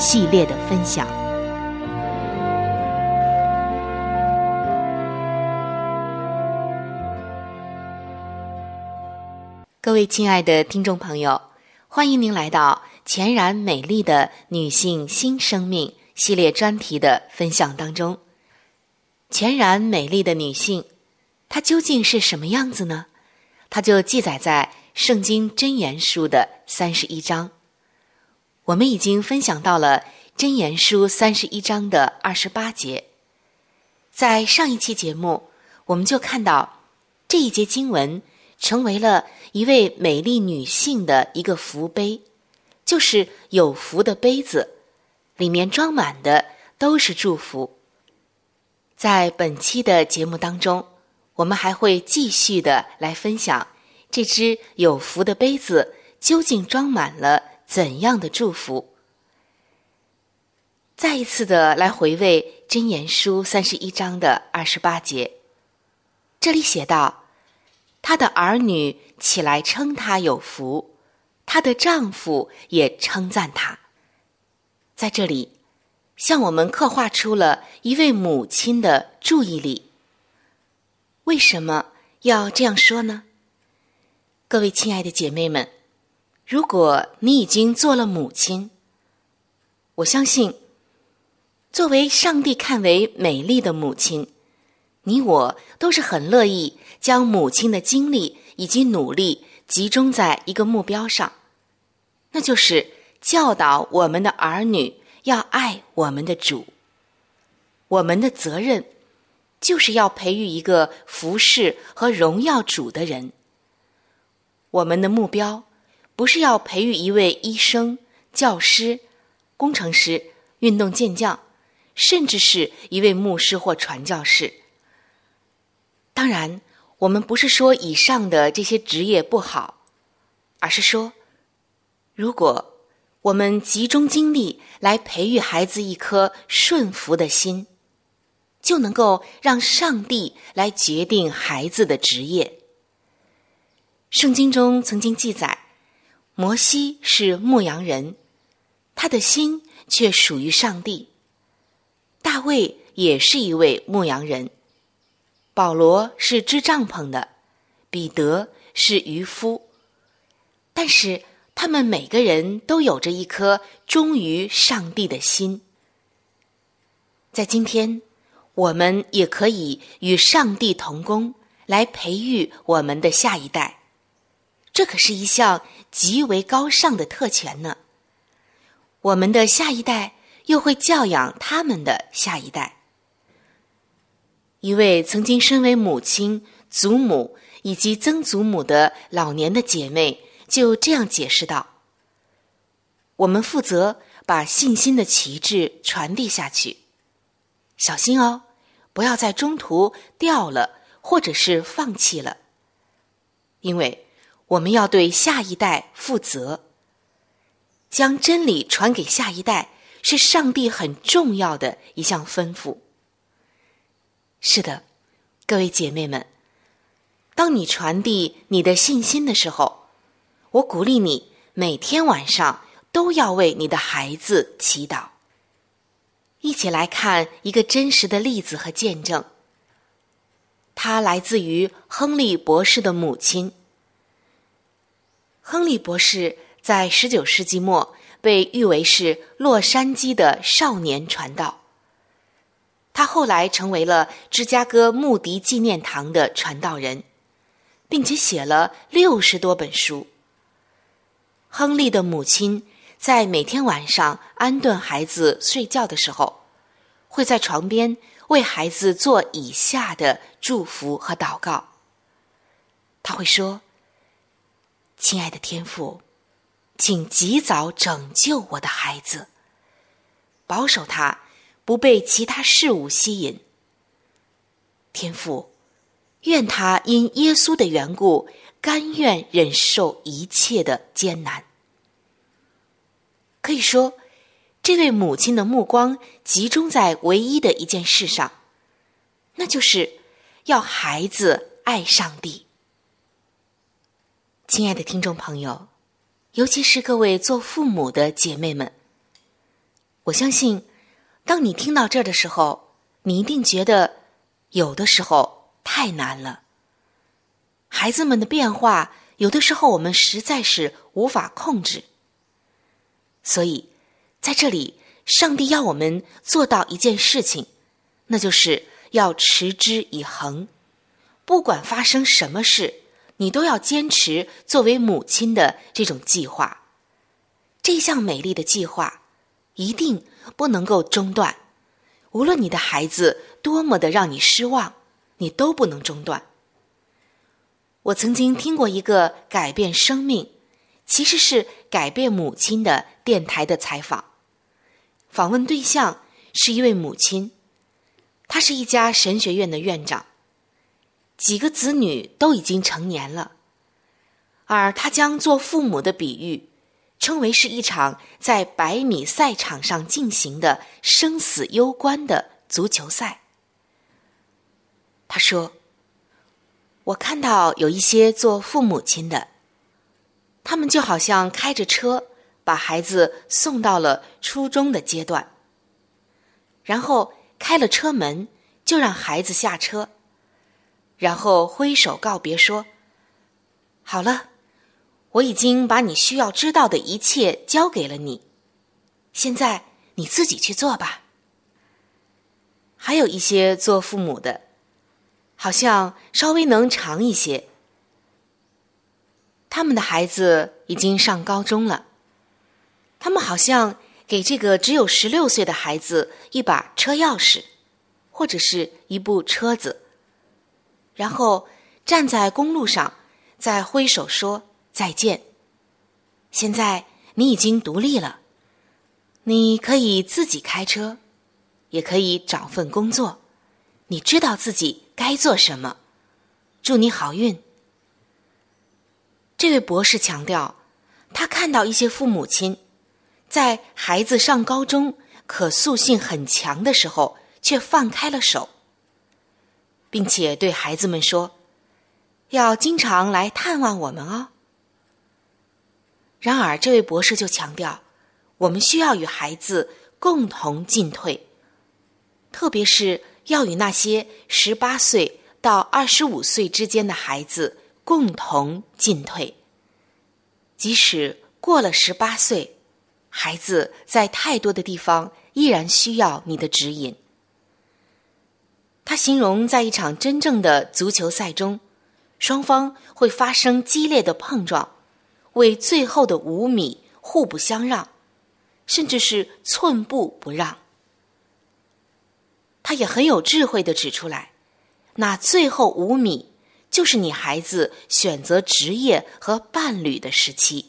系列的分享。各位亲爱的听众朋友，欢迎您来到全然美丽的女性新生命系列专题的分享当中。全然美丽的女性，她究竟是什么样子呢？它就记载在《圣经真言书》的三十一章。我们已经分享到了《箴言书》三十一章的二十八节，在上一期节目，我们就看到这一节经文成为了一位美丽女性的一个福杯，就是有福的杯子，里面装满的都是祝福。在本期的节目当中，我们还会继续的来分享这只有福的杯子究竟装满了。怎样的祝福？再一次的来回味《真言书》三十一章的二十八节，这里写道：“她的儿女起来称她有福，她的丈夫也称赞她。”在这里，向我们刻画出了一位母亲的注意力。为什么要这样说呢？各位亲爱的姐妹们。如果你已经做了母亲，我相信，作为上帝看为美丽的母亲，你我都是很乐意将母亲的精力以及努力集中在一个目标上，那就是教导我们的儿女要爱我们的主。我们的责任就是要培育一个服侍和荣耀主的人。我们的目标。不是要培育一位医生、教师、工程师、运动健将，甚至是一位牧师或传教士。当然，我们不是说以上的这些职业不好，而是说，如果我们集中精力来培育孩子一颗顺服的心，就能够让上帝来决定孩子的职业。圣经中曾经记载，摩西是牧羊人，他的心却属于上帝。大卫也是一位牧羊人，保罗是支帐篷的，彼得是渔夫，但是他们每个人都有着一颗忠于上帝的心。在今天，我们也可以与上帝同工，来培育我们的下一代。这可是一项极为高尚的特权呢。我们的下一代又会教养他们的下一代。一位曾经身为母亲、祖母以及曾祖母的老年的姐妹就这样解释道：“我们负责把信心的旗帜传递下去。”小心哦，不要在中途掉了，或者是放弃了。因为我们要对下一代负责，将真理传给下一代是上帝很重要的一项吩咐。是的，各位姐妹们，当你传递你的信心的时候，我鼓励你每天晚上都要为你的孩子祈祷。一起来看一个真实的例子和见证。他来自于亨利博士的母亲。亨利博士在十九世纪末被誉为是洛杉矶的少年传道。他后来成为了芝加哥穆迪纪念堂的传道人，并且写了六十多本书。亨利的母亲。在每天晚上安顿孩子睡觉的时候，会在床边为孩子做以下的祝福和祷告。他会说：“亲爱的天父，请及早拯救我的孩子，保守他不被其他事物吸引。天父，愿他因耶稣的缘故，甘愿忍受一切的艰难。”可以说，这位母亲的目光集中在唯一的一件事上，那就是要孩子爱上帝。亲爱的听众朋友，尤其是各位做父母的姐妹们，我相信，当你听到这儿的时候，你一定觉得有的时候太难了。孩子们的变化，有的时候我们实在是无法控制。所以，在这里，上帝要我们做到一件事情，那就是要持之以恒。不管发生什么事，你都要坚持作为母亲的这种计划。这项美丽的计划一定不能够中断。无论你的孩子多么的让你失望，你都不能中断。我曾经听过一个改变生命。其实是改变母亲的电台的采访，访问对象是一位母亲，她是一家神学院的院长，几个子女都已经成年了，而他将做父母的比喻，称为是一场在百米赛场上进行的生死攸关的足球赛。他说：“我看到有一些做父母亲的。”他们就好像开着车把孩子送到了初中的阶段，然后开了车门就让孩子下车，然后挥手告别说：“好了，我已经把你需要知道的一切交给了你，现在你自己去做吧。”还有一些做父母的，好像稍微能长一些。他们的孩子已经上高中了，他们好像给这个只有十六岁的孩子一把车钥匙，或者是一部车子，然后站在公路上，再挥手说再见。现在你已经独立了，你可以自己开车，也可以找份工作，你知道自己该做什么。祝你好运。这位博士强调，他看到一些父母亲，在孩子上高中、可塑性很强的时候，却放开了手，并且对孩子们说：“要经常来探望我们哦。然而，这位博士就强调，我们需要与孩子共同进退，特别是要与那些十八岁到二十五岁之间的孩子共同进退。即使过了十八岁，孩子在太多的地方依然需要你的指引。他形容，在一场真正的足球赛中，双方会发生激烈的碰撞。为最后的五米互不相让，甚至是寸步不让。他也很有智慧的指出来，那最后五米就是你孩子选择职业和伴侣的时期。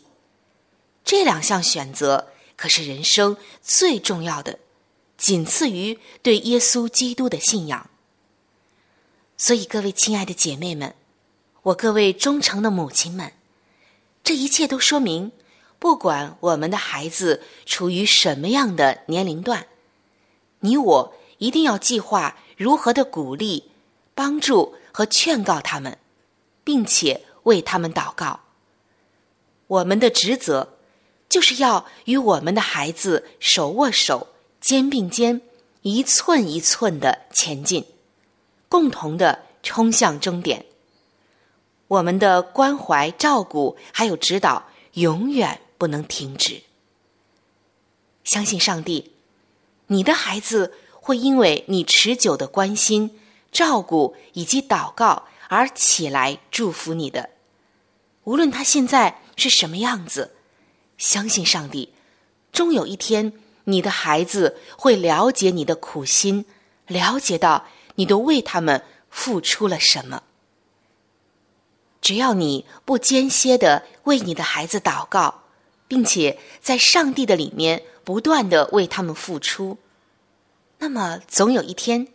这两项选择可是人生最重要的，仅次于对耶稣基督的信仰。所以，各位亲爱的姐妹们，我各位忠诚的母亲们。这一切都说明，不管我们的孩子处于什么样的年龄段，你我一定要计划如何的鼓励、帮助和劝告他们，并且为他们祷告。我们的职责就是要与我们的孩子手握手、肩并肩，一寸一寸的前进，共同的冲向终点。我们的关怀、照顾还有指导，永远不能停止。相信上帝，你的孩子会因为你持久的关心、照顾以及祷告而起来祝福你的。无论他现在是什么样子，相信上帝，终有一天，你的孩子会了解你的苦心，了解到你都为他们付出了什么。只要你不间歇的为你的孩子祷告，并且在上帝的里面不断的为他们付出，那么总有一天，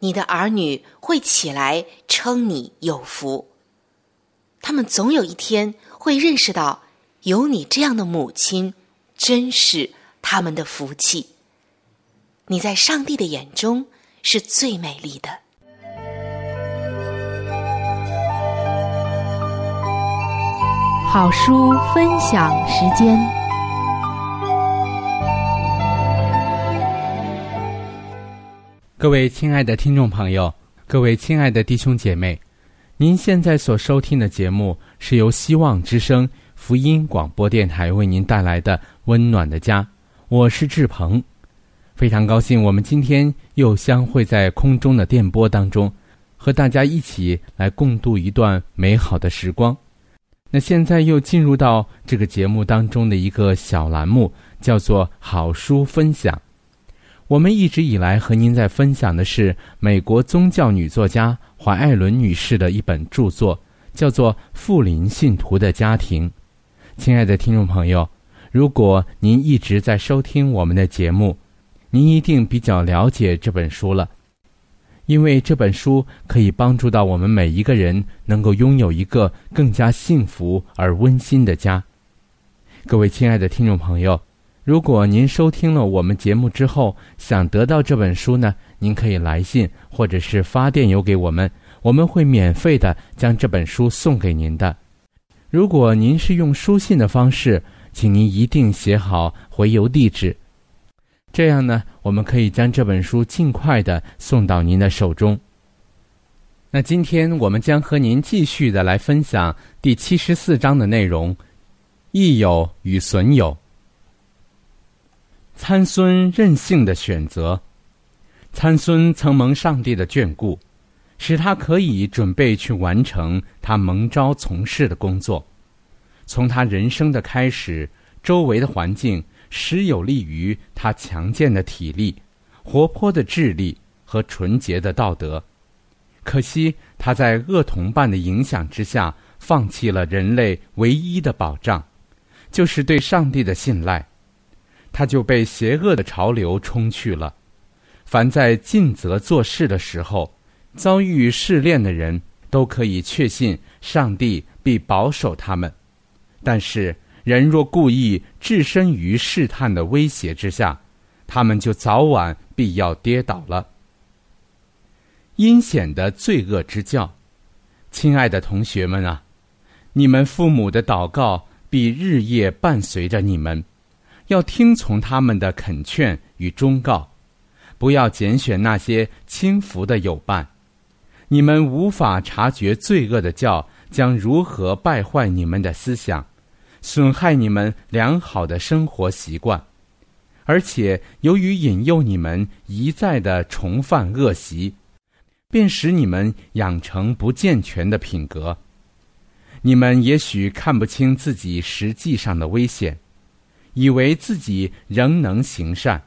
你的儿女会起来称你有福。他们总有一天会认识到，有你这样的母亲，真是他们的福气。你在上帝的眼中是最美丽的。好书分享时间。各位亲爱的听众朋友，各位亲爱的弟兄姐妹，您现在所收听的节目是由希望之声福音广播电台为您带来的《温暖的家》，我是志鹏，非常高兴我们今天又相会在空中的电波当中，和大家一起来共度一段美好的时光。那现在又进入到这个节目当中的一个小栏目，叫做“好书分享”。我们一直以来和您在分享的是美国宗教女作家怀艾伦女士的一本著作，叫做《富林信徒的家庭》。亲爱的听众朋友，如果您一直在收听我们的节目，您一定比较了解这本书了。因为这本书可以帮助到我们每一个人，能够拥有一个更加幸福而温馨的家。各位亲爱的听众朋友，如果您收听了我们节目之后想得到这本书呢，您可以来信或者是发电邮给我们，我们会免费的将这本书送给您的。如果您是用书信的方式，请您一定写好回邮地址。这样呢，我们可以将这本书尽快的送到您的手中。那今天我们将和您继续的来分享第七十四章的内容：益友与损友。参孙任性的选择。参孙曾蒙上帝的眷顾，使他可以准备去完成他蒙召从事的工作。从他人生的开始，周围的环境。实有利于他强健的体力、活泼的智力和纯洁的道德。可惜他在恶同伴的影响之下，放弃了人类唯一的保障，就是对上帝的信赖。他就被邪恶的潮流冲去了。凡在尽责做事的时候，遭遇试炼的人，都可以确信上帝必保守他们。但是。人若故意置身于试探的威胁之下，他们就早晚必要跌倒了。阴险的罪恶之教，亲爱的同学们啊，你们父母的祷告必日夜伴随着你们，要听从他们的恳劝与忠告，不要拣选那些轻浮的友伴。你们无法察觉罪恶的教将如何败坏你们的思想，损害你们良好的生活习惯，而且由于引诱你们一再的重犯恶习，便使你们养成不健全的品格。你们也许看不清自己实际上的危险，以为自己仍能行善。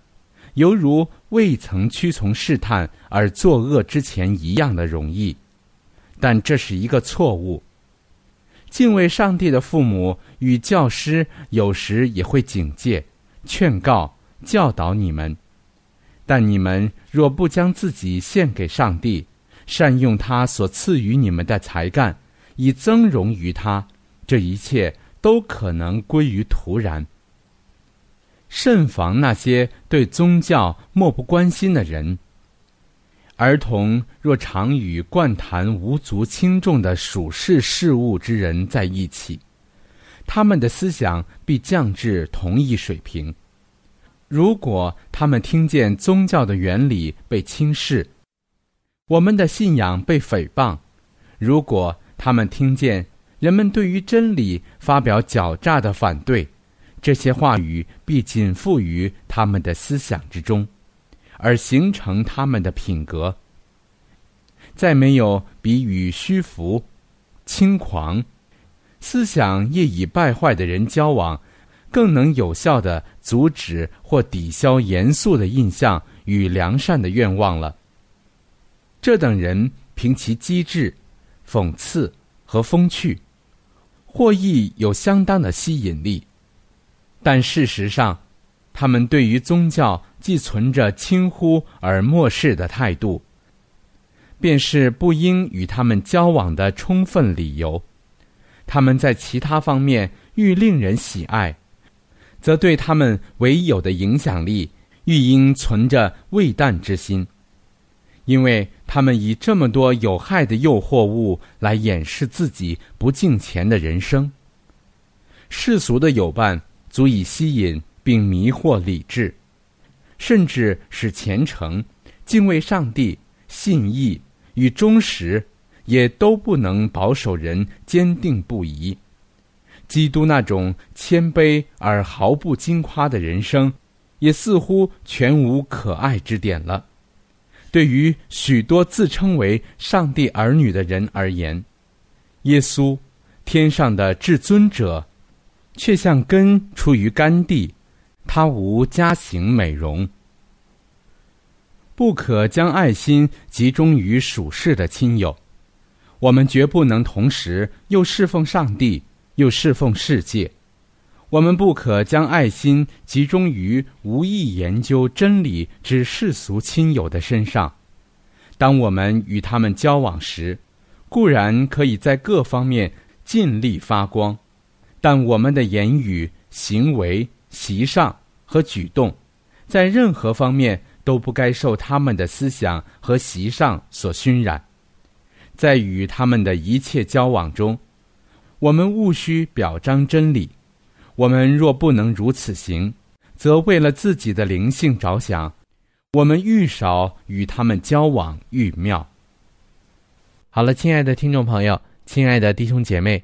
犹如未曾屈从试探而作恶之前一样的容易，但这是一个错误。敬畏上帝的父母与教师有时也会警戒、劝告、教导你们，但你们若不将自己献给上帝，善用他所赐予你们的才干，以增荣于他，这一切都可能归于徒然。慎防那些对宗教漠不关心的人。儿童若常与惯谈无足轻重的属世事物之人在一起，他们的思想必降至同一水平。如果他们听见宗教的原理被轻视，我们的信仰被诽谤；如果他们听见人们对于真理发表狡诈的反对，这些话语必仅附于他们的思想之中，而形成他们的品格。再没有比与虚浮、轻狂、思想业已败坏的人交往，更能有效的阻止或抵消严肃的印象与良善的愿望了。这等人凭其机智、讽刺和风趣，或亦有相当的吸引力。但事实上，他们对于宗教既存着轻忽而漠视的态度，便是不应与他们交往的充分理由。他们在其他方面愈令人喜爱，则对他们唯有的影响力愈应存着畏惮之心，因为他们以这么多有害的诱惑物来掩饰自己不敬虔的人生。世俗的友伴。足以吸引并迷惑理智，甚至是虔诚、敬畏上帝、信义与忠实，也都不能保守人坚定不移。基督那种谦卑而毫不惊夸的人生，也似乎全无可爱之点了。对于许多自称为上帝儿女的人而言，耶稣，天上的至尊者。却像根出于干地，他无家形美容。不可将爱心集中于属世的亲友，我们绝不能同时又侍奉上帝，又侍奉世界。我们不可将爱心集中于无意研究真理之世俗亲友的身上。当我们与他们交往时，固然可以在各方面尽力发光。但我们的言语、行为、习上和举动，在任何方面都不该受他们的思想和习上所熏染。在与他们的一切交往中，我们务须表彰真理。我们若不能如此行，则为了自己的灵性着想，我们愈少与他们交往愈妙。好了，亲爱的听众朋友，亲爱的弟兄姐妹。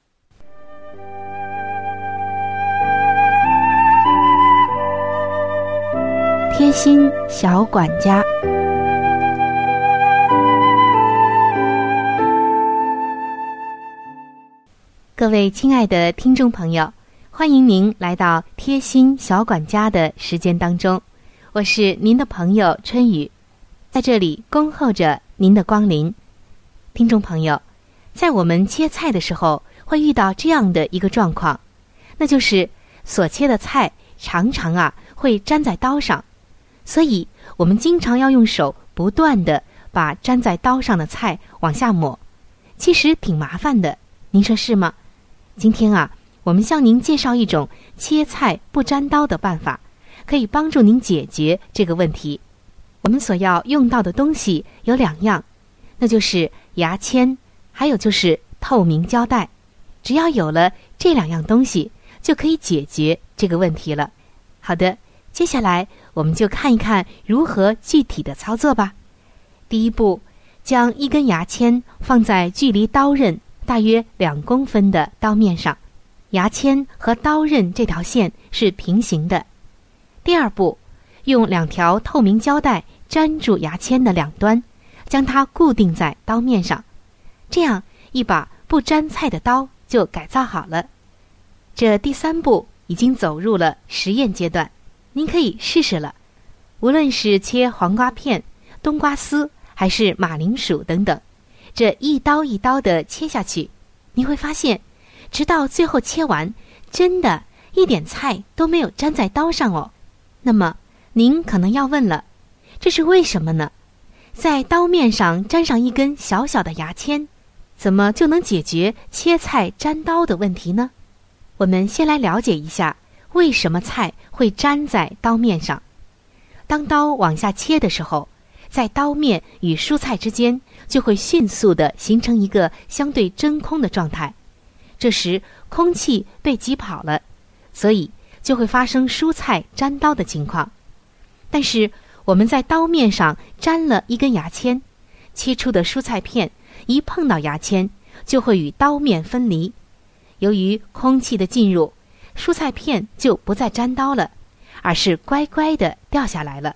贴心小管家。各位亲爱的听众朋友，欢迎您来到贴心小管家的时间当中，我是您的朋友春雨，在这里恭候着您的光临。听众朋友，在我们切菜的时候，会遇到这样的一个状况，那就是所切的菜常常啊会粘在刀上，所以我们经常要用手不断的把粘在刀上的菜往下抹，其实挺麻烦的，您说是吗？今天啊，我们向您介绍一种切菜不粘刀的办法，可以帮助您解决这个问题。我们所要用到的东西有两样，那就是牙签，还有就是透明胶带。只要有了这两样东西，就可以解决这个问题了。好的，接下来我们就看一看如何具体的操作吧。第一步，将一根牙签放在距离刀刃。大约两公分的刀面上，牙签和刀刃这条线是平行的。第二步，用两条透明胶带粘住牙签的两端，将它固定在刀面上。这样一把不粘菜的刀就改造好了。这第三步已经走入了实验阶段，您可以试试了。无论是切黄瓜片、冬瓜丝，还是马铃薯等等。这一刀一刀的切下去，你会发现，直到最后切完，真的一点菜都没有粘在刀上哦。那么，您可能要问了，这是为什么呢？在刀面上粘上一根小小的牙签，怎么就能解决切菜粘刀的问题呢？我们先来了解一下，为什么菜会粘在刀面上。当刀往下切的时候，在刀面与蔬菜之间。就会迅速的形成一个相对真空的状态，这时空气被挤跑了，所以就会发生蔬菜粘刀的情况。但是我们在刀面上粘了一根牙签，切出的蔬菜片一碰到牙签就会与刀面分离，由于空气的进入，蔬菜片就不再粘刀了，而是乖乖的掉下来了。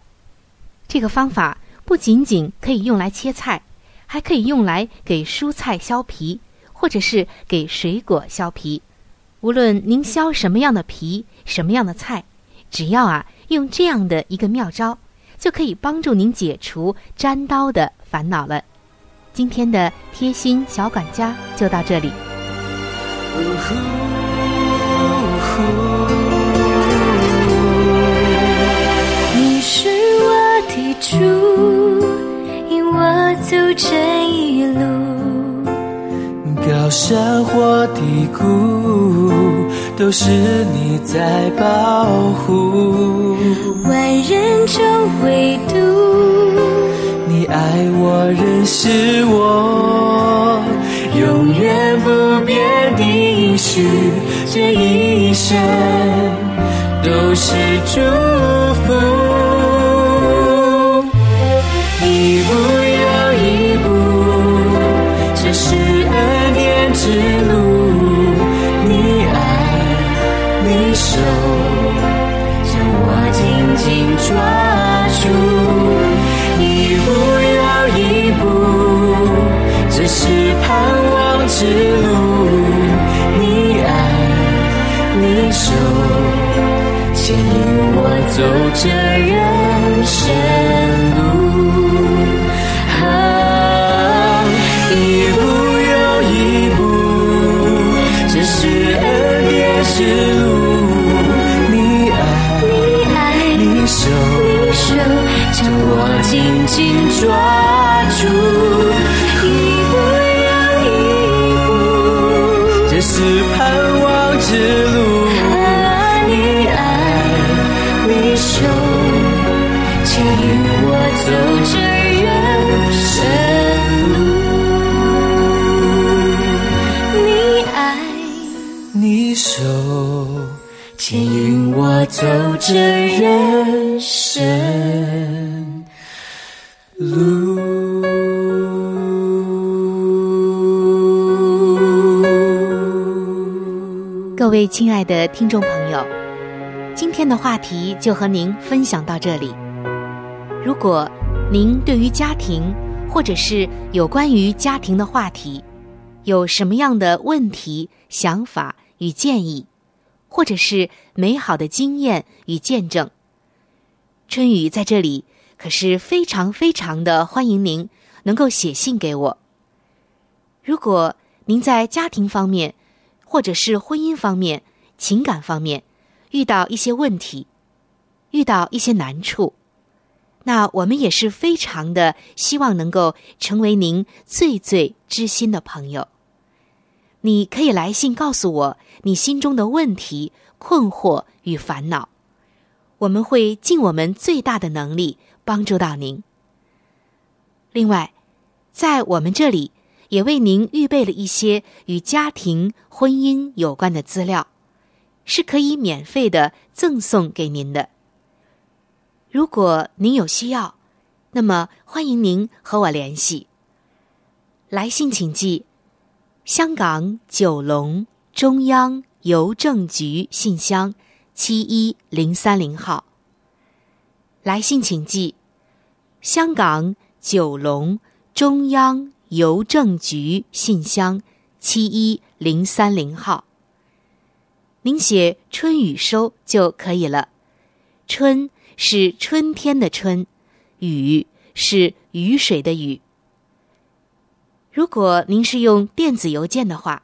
这个方法不仅仅可以用来切菜。还可以用来给蔬菜削皮，或者是给水果削皮。无论您削什么样的皮、什么样的菜，只要啊用这样的一个妙招，就可以帮助您解除粘刀的烦恼了。今天的贴心小管家就到这里。我的主。走这一路，高山或低谷，都是你在保护。万人中唯独，你爱我，认识我，永远不变的应许，这一生都是祝福。之路。你爱，你手，牵引我走这人生路。啊，一步又一步，这是恩典之路，你爱，你手，将我紧紧抓住，走这人生路。各位亲爱的听众朋友，今天的话题就和您分享到这里。如果您对于家庭或者是有关于家庭的话题，有什么样的问题、想法与建议，或者是美好的经验与见证，春雨在这里可是非常非常的欢迎您能够写信给我。如果您在家庭方面，或者是婚姻方面、情感方面遇到一些问题，遇到一些难处，那我们也是非常的希望能够成为您最最知心的朋友。你可以来信告诉我你心中的问题、困惑与烦恼，我们会尽我们最大的能力帮助到您。另外，在我们这里也为您预备了一些与家庭、婚姻有关的资料，是可以免费的赠送给您的。如果您有需要，那么欢迎您和我联系。来信请寄。香港九龙中央邮政局信箱七一零三零号。来信请寄：香港九龙中央邮政局信箱七一零三零号。您写“春雨收”就可以了。春是春天的春，雨是雨水的雨。如果您是用电子邮件的话，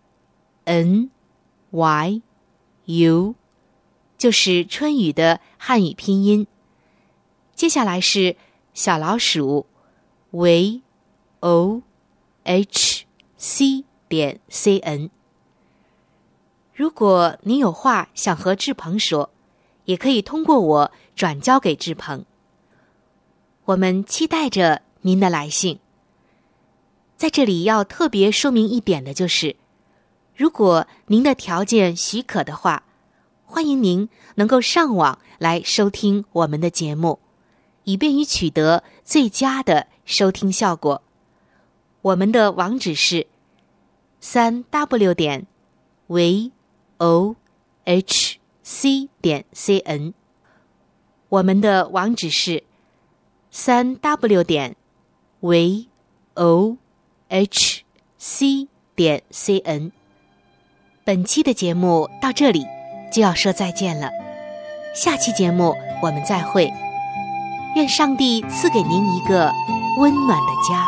n y u，就是春雨的汉语拼音。接下来是小老鼠 v o h c 点 c n。如果您有话想和志鹏说，也可以通过我转交给志鹏。我们期待着您的来信。在这里要特别说明一点的就是，如果您的条件许可的话，欢迎您能够上网来收听我们的节目，以便于取得最佳的收听效果。我们的网址是三 w 点 v o h c 点 c n。我们的网址是三 w 点 v o h c 点 c n，本期的节目到这里就要说再见了，下期节目我们再会，愿上帝赐给您一个温暖的家。